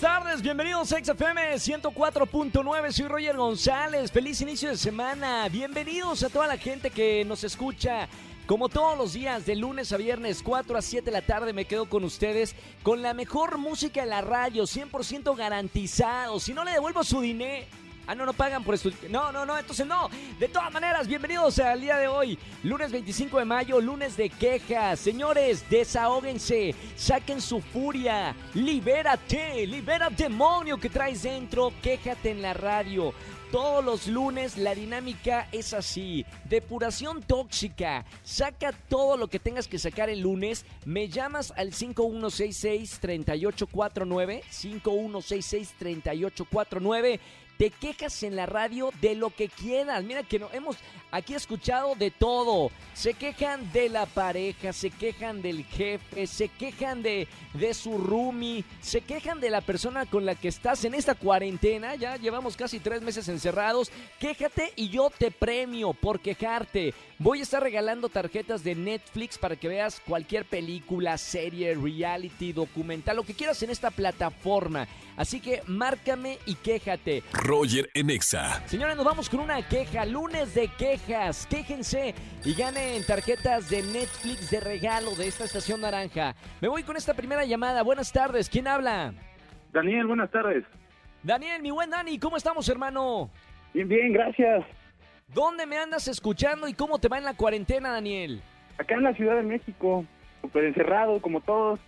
Buenas tardes, bienvenidos a XFM 104.9, soy Roger González, feliz inicio de semana, bienvenidos a toda la gente que nos escucha. Como todos los días, de lunes a viernes, 4 a 7 de la tarde, me quedo con ustedes con la mejor música en la radio, 100% garantizado. Si no le devuelvo su dinero, Ah, no, no pagan por esto. No, no, no, entonces no. De todas maneras, bienvenidos al día de hoy, lunes 25 de mayo, lunes de quejas. Señores, desahóguense, saquen su furia, libérate, libera demonio que traes dentro, quéjate en la radio. Todos los lunes la dinámica es así. Depuración tóxica. Saca todo lo que tengas que sacar el lunes. Me llamas al 5166-3849. 5166-3849 te quejas en la radio de lo que quieras. Mira que no, hemos aquí escuchado de todo. Se quejan de la pareja, se quejan del jefe, se quejan de, de su roomie, se quejan de la persona con la que estás en esta cuarentena. Ya llevamos casi tres meses encerrados. Quéjate y yo te premio por quejarte. Voy a estar regalando tarjetas de Netflix para que veas cualquier película, serie, reality, documental, lo que quieras en esta plataforma. Así que márcame y quéjate. Roger en Exa. Señores, nos vamos con una queja. Lunes de quejas. Quéjense y ganen tarjetas de Netflix de regalo de esta estación naranja. Me voy con esta primera llamada. Buenas tardes. ¿Quién habla? Daniel, buenas tardes. Daniel, mi buen Dani, ¿cómo estamos, hermano? Bien, bien, gracias. ¿Dónde me andas escuchando y cómo te va en la cuarentena, Daniel? Acá en la Ciudad de México, súper encerrado, como todos.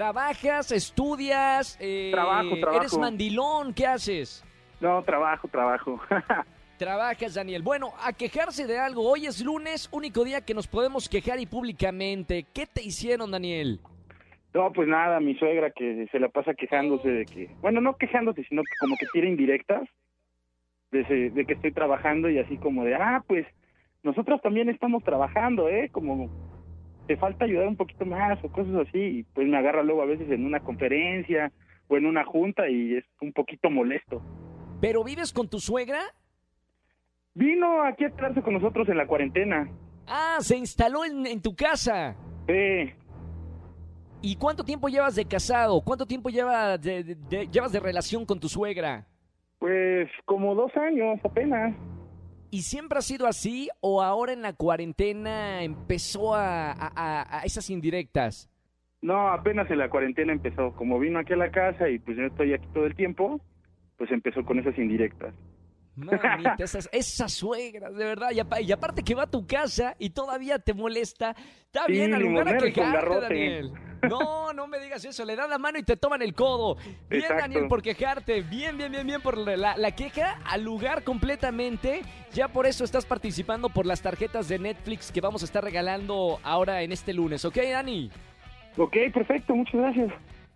¿Trabajas, estudias? Eh, Trabajo, trabajo. ¿Eres mandilón? ¿Qué haces? No, trabajo, trabajo. Trabajas, Daniel. Bueno, a quejarse de algo. Hoy es lunes, único día que nos podemos quejar y públicamente. ¿Qué te hicieron, Daniel? no, pues nada, mi suegra que se la pasa quejándose de que, bueno, no quejándose, sino que como que tira indirectas de, ese- de que estoy trabajando y así como de, ah, pues nosotros también estamos trabajando, ¿eh? Como te falta ayudar un poquito más o cosas así. Y pues me agarra luego a veces en una conferencia o en una junta y es un poquito molesto. ¿Pero vives con tu suegra? Vino aquí a quedarse con nosotros en la cuarentena. Ah, se instaló en, en tu casa. Sí, ¿Y cuánto tiempo llevas de casado? ¿Cuánto tiempo lleva de- de- de- llevas de relación con tu suegra? pues como dos años apenas. ¿Y siempre ha sido así o ahora en la cuarentena empezó a, esas indirectas? No, apenas en la cuarentena empezó. Como vino aquí a la casa y pues yo estoy aquí todo el tiempo, pues empezó con esas indirectas. Mamita, esas, esas suegras, de verdad. Y, apa- y aparte que va a tu casa y todavía te molesta. Está Sí, bien, al lugar a quejarte. Daniel. No, no me digas eso. Le dan la mano y te toman el codo. Bien, Exacto. Daniel, por quejarte. Bien, bien, bien, bien por la, la queja al lugar completamente. Ya por eso estás participando por las tarjetas de Netflix que vamos a estar regalando ahora en este lunes. ¿Ok, Dani? Ok, perfecto, muchas gracias.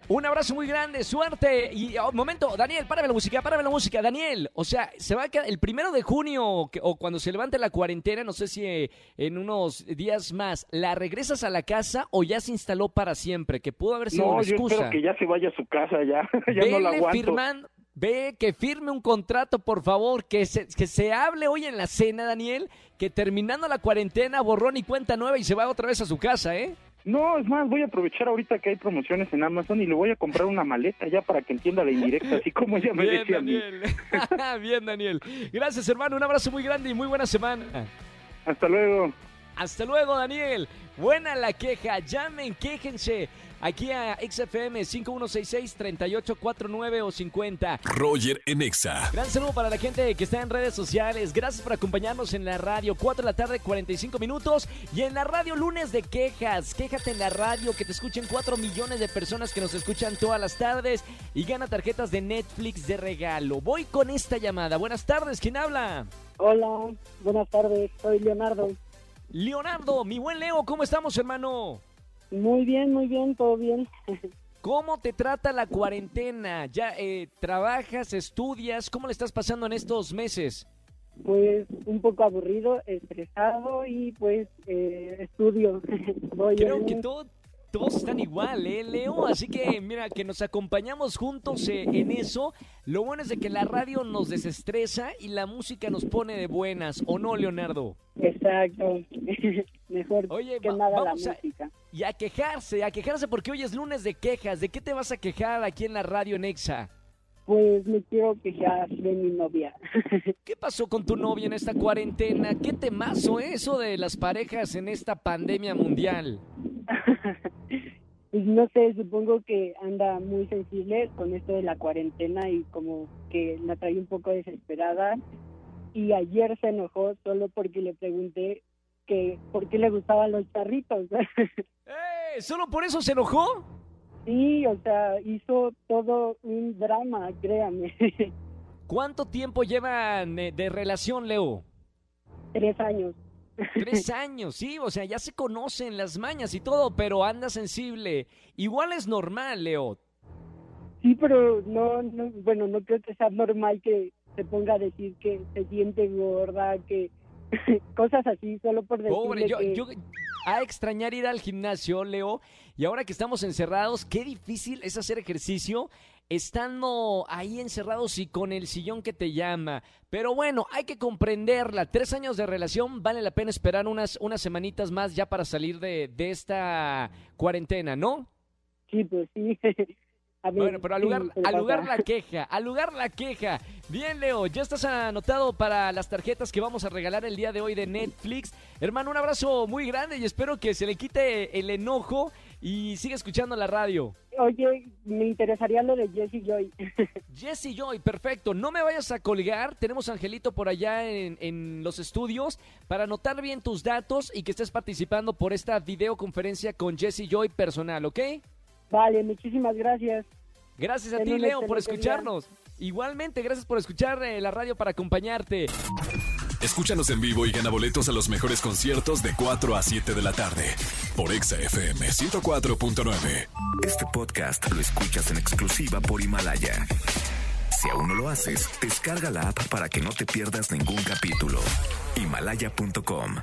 Un abrazo muy grande, suerte. Y oh, momento, Daniel, párame la música, párame la música. Daniel, o sea, se va a quedar el primero de junio que- o cuando se levante la cuarentena, no sé si eh, en unos días más, ¿la regresas a la casa o ya se instaló para siempre? Que pudo haber sido No, una yo excusa. espero que ya se vaya a su casa, ya, ya no la Vele aguanto. firman- ve que firme un contrato, por favor, que se, que se hable hoy en la cena, Daniel, que terminando la cuarentena, borrón y cuenta nueva y se va otra vez a su casa, ¿eh? No, es más, voy a aprovechar ahorita que hay promociones en Amazon y le voy a comprar una maleta ya para que entienda la indirecta, así como ella me Bien, decía a mí. Daniel. Bien, Daniel. Gracias, hermano. Un abrazo muy grande y muy buena semana. Hasta luego. Hasta luego, Daniel. Buena la queja. Llamen, quéjense. Aquí a XFM 5166-3849 o 50. Roger en Exa. Gran saludo para la gente que está en redes sociales. Gracias por acompañarnos en la radio. 4 de la tarde, 45 minutos. Y en la radio, lunes de quejas. Quéjate en la radio, que te escuchen 4 millones de personas que nos escuchan todas las tardes. Y gana tarjetas de Netflix de regalo. Voy con esta llamada. Buenas tardes, ¿quién habla? Hola, buenas tardes, soy Leonardo. Leonardo, mi buen Leo, ¿cómo estamos, hermano? Muy bien, muy bien, todo bien. ¿Cómo te trata la cuarentena? ¿Ya eh, trabajas, estudias? ¿Cómo le estás pasando en estos meses? Pues un poco aburrido, estresado y pues eh, estudio. Voy Creo que todo- todos están igual, ¿eh, Leo? Así que, mira, que nos acompañamos juntos eh, en eso. Lo bueno es de que la radio nos desestresa y la música nos pone de buenas, ¿o no, Leonardo? Exacto. Mejor Oye, que va- nada la a- música. Y a quejarse, a quejarse porque hoy es lunes de quejas. ¿De qué te vas a quejar aquí en la radio en Exa? Pues me quiero quejar de mi novia. ¿Qué pasó con tu novia en esta cuarentena? ¿Qué temazo eso de las parejas en esta pandemia mundial? Pues no sé, supongo que anda muy sensible con esto de la cuarentena y como que la trae un poco desesperada. Y ayer se enojó solo porque le pregunté que por qué le gustaban los charritos. ¡Eh! ¿Solo por eso se enojó? sí, o sea, hizo todo un drama, créame. ¿Cuánto tiempo llevan eh, de relación, Leo? Tres años. Tres años, sí, o sea, ya se conocen las mañas y todo, pero anda sensible. Igual es normal, Leo. Sí, pero no, no, bueno, no creo que sea normal que se ponga a decir que se siente gorda, que cosas así, solo por decirle Pobre, yo, que... yo a extrañar ir al gimnasio, Leo, y ahora que estamos encerrados, qué difícil es hacer ejercicio estando ahí encerrados y con el sillón que te llama. Pero bueno, hay que comprenderla. Tres años de relación, vale la pena esperar unas, unas semanitas más ya para salir de, de esta cuarentena, ¿no? Sí, pues sí. A Bueno, pero al lugar, al lugar la queja, al lugar la queja. Bien, Leo, ya estás anotado para las tarjetas que vamos a regalar el día de hoy de Netflix. Hermano, un abrazo muy grande y espero que se le quite el enojo y siga escuchando la radio. Oye, me interesaría lo de Jessie Joy. Jesse Joy, perfecto. No me vayas a colgar. Tenemos a Angelito por allá en, en los estudios para anotar bien tus datos y que estés participando por esta videoconferencia con Jesse Joy personal, ¿ok? Vale, muchísimas gracias. Gracias a Ten ti, Leo, por día. escucharnos. Igualmente, gracias por escuchar eh, la radio para acompañarte. Escúchanos en vivo y gana boletos a los mejores conciertos de 4 a 7 de la tarde por Exa FM 104.9. Este podcast lo escuchas en exclusiva por Himalaya. Si aún no lo haces, descarga la app para que no te pierdas ningún capítulo. Himalaya.com